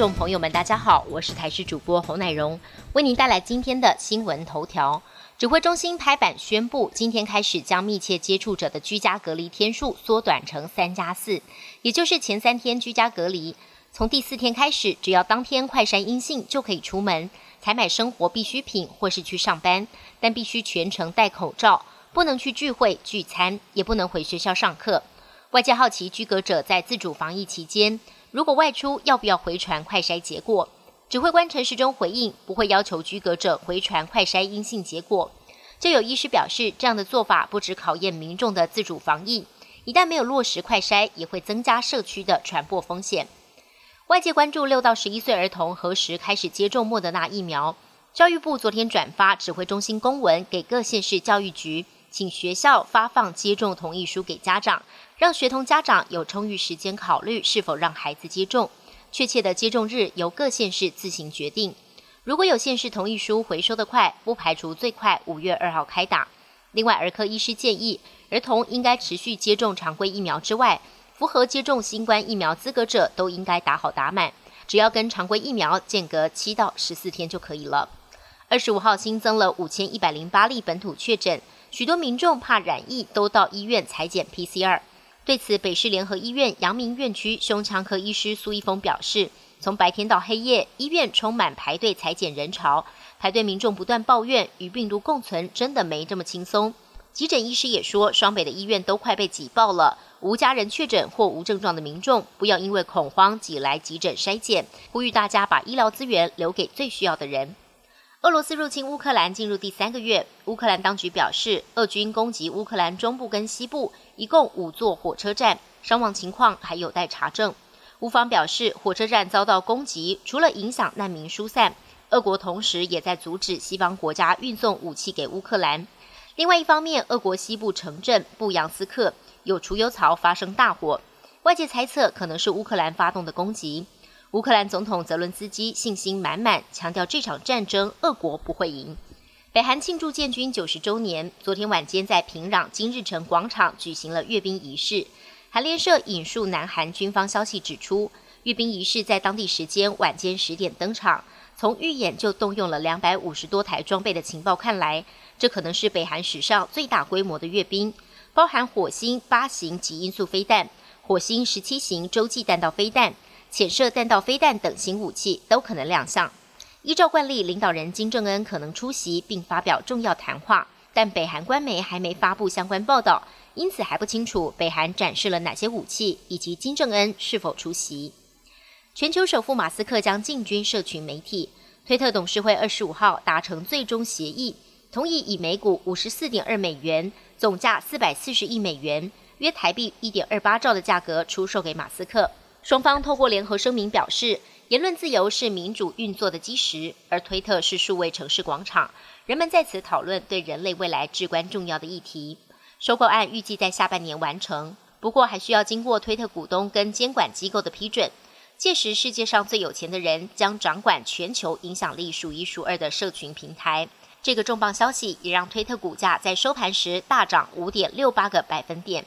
众朋友们，大家好，我是台视主播侯乃荣，为您带来今天的新闻头条。指挥中心拍板宣布，今天开始将密切接触者的居家隔离天数缩短成三加四，也就是前三天居家隔离，从第四天开始，只要当天快筛阴性就可以出门采买生活必需品或是去上班，但必须全程戴口罩，不能去聚会聚餐，也不能回学校上课。外界好奇居隔者在自主防疫期间，如果外出要不要回传快筛结果？指挥官陈时中回应，不会要求居隔者回传快筛阴性结果。就有医师表示，这样的做法不只考验民众的自主防疫，一旦没有落实快筛，也会增加社区的传播风险。外界关注六到十一岁儿童何时开始接种莫德纳疫苗。教育部昨天转发指挥中心公文给各县市教育局，请学校发放接种同意书给家长，让学童家长有充裕时间考虑是否让孩子接种。确切的接种日由各县市自行决定。如果有县市同意书回收的快，不排除最快五月二号开打。另外，儿科医师建议，儿童应该持续接种常规疫苗之外，符合接种新冠疫苗资格者都应该打好打满，只要跟常规疫苗间隔七到十四天就可以了。二十五号新增了五千一百零八例本土确诊，许多民众怕染疫，都到医院裁剪 PCR。对此，北市联合医院阳明院区胸腔科医师苏一峰表示，从白天到黑夜，医院充满排队裁剪人潮，排队民众不断抱怨与病毒共存，真的没这么轻松。急诊医师也说，双北的医院都快被挤爆了，无家人确诊或无症状的民众，不要因为恐慌挤来急诊筛检，呼吁大家把医疗资源留给最需要的人。俄罗斯入侵乌克兰进入第三个月，乌克兰当局表示，俄军攻击乌克兰中部跟西部一共五座火车站，伤亡情况还有待查证。乌方表示，火车站遭到攻击，除了影响难民疏散，俄国同时也在阻止西方国家运送武器给乌克兰。另外一方面，俄国西部城镇布扬斯克有储油槽发生大火，外界猜测可能是乌克兰发动的攻击。乌克兰总统泽伦斯基信心满满，强调这场战争俄国不会赢。北韩庆祝建军九十周年，昨天晚间在平壤金日成广场举行了阅兵仪式。韩联社引述南韩军方消息指出，阅兵仪式在当地时间晚间十点登场。从预演就动用了两百五十多台装备的情报看来，这可能是北韩史上最大规模的阅兵，包含火星八型极音速飞弹、火星十七型洲际弹道飞弹。潜射弹道飞弹等新武器都可能亮相。依照惯例，领导人金正恩可能出席并发表重要谈话，但北韩官媒还没发布相关报道，因此还不清楚北韩展示了哪些武器以及金正恩是否出席。全球首富马斯克将进军社群媒体，推特董事会二十五号达成最终协议，同意以每股五十四点二美元，总价四百四十亿美元，约台币一点二八兆的价格出售给马斯克。双方透过联合声明表示，言论自由是民主运作的基石，而推特是数位城市广场，人们在此讨论对人类未来至关重要的议题。收购案预计在下半年完成，不过还需要经过推特股东跟监管机构的批准。届时，世界上最有钱的人将掌管全球影响力数一数二的社群平台。这个重磅消息也让推特股价在收盘时大涨五点六八个百分点。